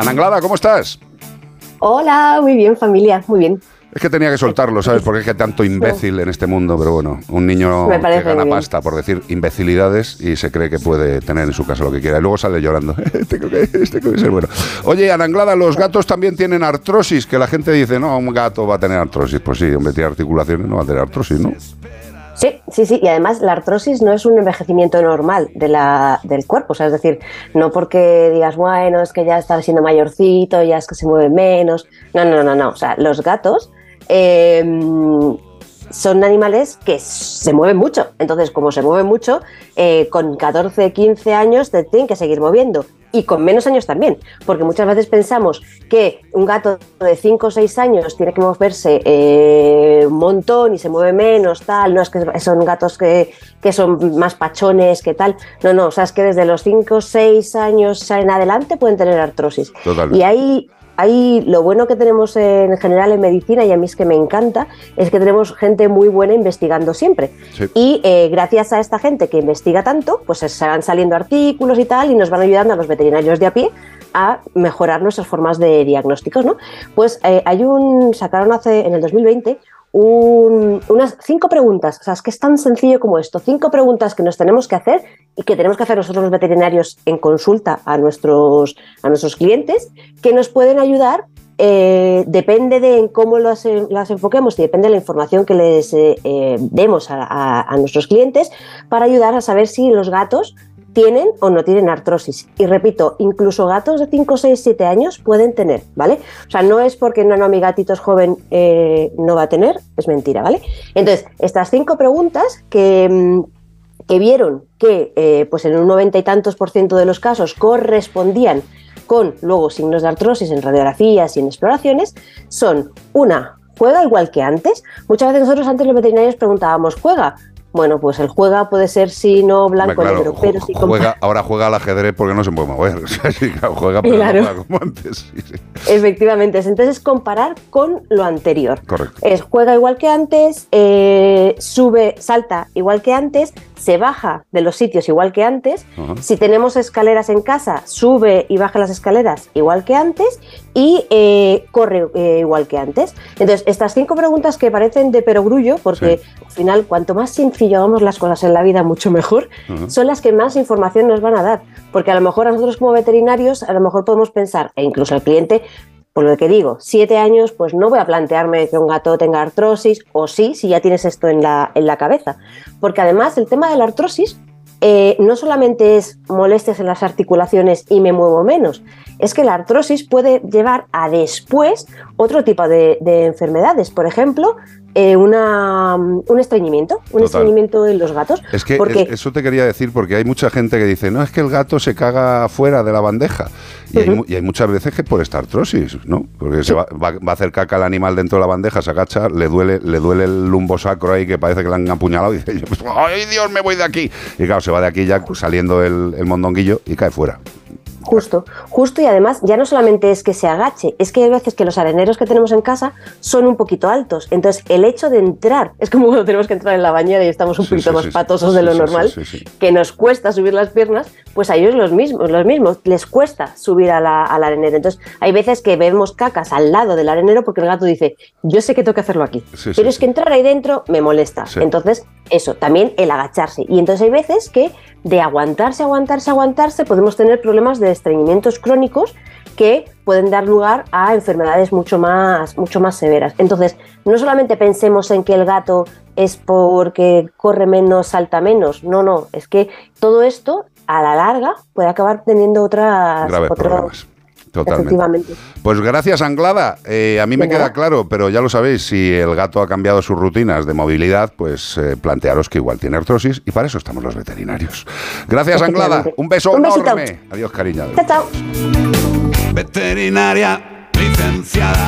Ana Anglada, ¿cómo estás? Hola, muy bien familia, muy bien. Es que tenía que soltarlo, ¿sabes? Porque es que tanto imbécil en este mundo, pero bueno, un niño que gana pasta por decir imbecilidades y se cree que puede tener en su casa lo que quiera y luego sale llorando. tengo, que, tengo que ser bueno. Oye, Ana Anglada, los gatos también tienen artrosis, que la gente dice, no, un gato va a tener artrosis. Pues sí, hombre, tiene articulaciones, no va a tener artrosis, ¿no? Sí, sí, sí. Y además la artrosis no es un envejecimiento normal del cuerpo. O sea, es decir, no porque digas, bueno, es que ya está siendo mayorcito, ya es que se mueve menos. No, no, no, no. O sea, los gatos eh, son animales que se mueven mucho. Entonces, como se mueven mucho, eh, con 14, 15 años te tienen que seguir moviendo. Y con menos años también, porque muchas veces pensamos que un gato de 5 o 6 años tiene que moverse eh, un montón y se mueve menos, tal, no es que son gatos que, que son más pachones, que tal. No, no, o sea, es que desde los 5 o 6 años en adelante pueden tener artrosis. Totalmente. Y ahí Ahí lo bueno que tenemos en general en medicina, y a mí es que me encanta, es que tenemos gente muy buena investigando siempre. Sí. Y eh, gracias a esta gente que investiga tanto, pues se van saliendo artículos y tal, y nos van ayudando a los veterinarios de a pie a mejorar nuestras formas de diagnósticos, ¿no? Pues eh, hay un, sacaron hace, en el 2020, un- unas cinco preguntas, o sea, es que es tan sencillo como esto, cinco preguntas que nos tenemos que hacer y que tenemos que hacer nosotros los veterinarios en consulta a nuestros, a nuestros clientes, que nos pueden ayudar, eh, depende de en cómo las, eh, las enfoquemos y depende de la información que les eh, demos a nuestros clientes, para ayudar a saber si los gatos tienen o no tienen artrosis. Y repito, incluso gatos de 5, 6, 7 años pueden tener, ¿vale? O sea, no es porque no, no, mi gatito es joven, eh, no va a tener, es mentira, ¿vale? Entonces, estas cinco preguntas que, mm, que vieron que eh, pues en un noventa y tantos por ciento de los casos correspondían con luego signos de artrosis en radiografías y en exploraciones, son una, ¿juega igual que antes? Muchas veces nosotros antes los veterinarios preguntábamos, ¿juega? Bueno, pues el juega puede ser sí, no, blanco, claro, negro, pero con- juega, ahora juega al ajedrez porque no se puede mover. Sí, claro, juega, pero Claro. no juega como antes. Sí, sí. Efectivamente, entonces comparar con lo anterior. Correcto. Es juega igual que antes, eh, sube, salta igual que antes, se baja de los sitios igual que antes. Si tenemos escaleras en casa, sube y baja las escaleras igual que antes y eh, corre eh, igual que antes. Entonces, estas cinco preguntas que parecen de perogrullo, porque Sí. al final, cuanto más sencillo hagamos las cosas en la vida, mucho mejor, son las que más información nos van a dar. Porque a lo mejor a nosotros como veterinarios, a lo mejor podemos pensar, e incluso al cliente, por lo que digo, siete años, pues no voy a plantearme que un gato tenga artrosis, o sí, si ya tienes esto en la, en la cabeza. Porque además el tema de la artrosis eh, no solamente es molestias en las articulaciones y me muevo menos, es que la artrosis puede llevar a después otro tipo de, de enfermedades. Por ejemplo, eh, una, un estreñimiento, un Total. estreñimiento en los gatos. Es que porque, es- eso te quería decir porque hay mucha gente que dice, no, es que el gato se caga fuera de la bandeja. Y, hay, y muchas veces que por esta artrosis, ¿no? Porque se va, va- va a hacer caca el animal dentro de la bandeja, se agacha, le duele, le duele el lumbosacro ahí que parece que le han apuñalado y dice, pues, ¡ay Dios, me voy de aquí! Y claro, se va de aquí ya saliendo el, el mondonguillo y cae fuera. Justo, justo y además ya no solamente es que se agache, es que hay veces que los areneros que tenemos en casa son un poquito altos. Entonces el hecho de entrar, es como cuando tenemos que entrar en la bañera y estamos un Sí, poquito sí, más sí, patosos de lo normal, que nos cuesta subir las piernas, pues a ellos los mismos, los mismos, les cuesta subir a la- al arenero. Entonces hay veces que vemos cacas al lado del arenero porque el gato dice, yo sé que tengo que hacerlo aquí, pero es que entrar ahí dentro me molesta. Entonces eso, también el agacharse. Y entonces hay veces que de aguantarse, aguantarse, aguantarse, podemos tener problemas de estreñimientos crónicos que pueden dar lugar a enfermedades mucho más, mucho más severas. Entonces, no solamente pensemos en que el gato es porque corre menos, salta menos. No, no, es que todo esto a la larga puede acabar teniendo otras otros-. Totalmente. Efectivamente. Pues gracias, Anglada. Eh, a mí me nada. queda claro, pero ya lo sabéis, si el gato ha cambiado sus rutinas de movilidad, pues eh, plantearos que igual tiene artrosis y para eso estamos los veterinarios. Gracias, Anglada. Un beso Un besito. enorme. Adiós, cariño. Chao, chao. Veterinaria licenciada.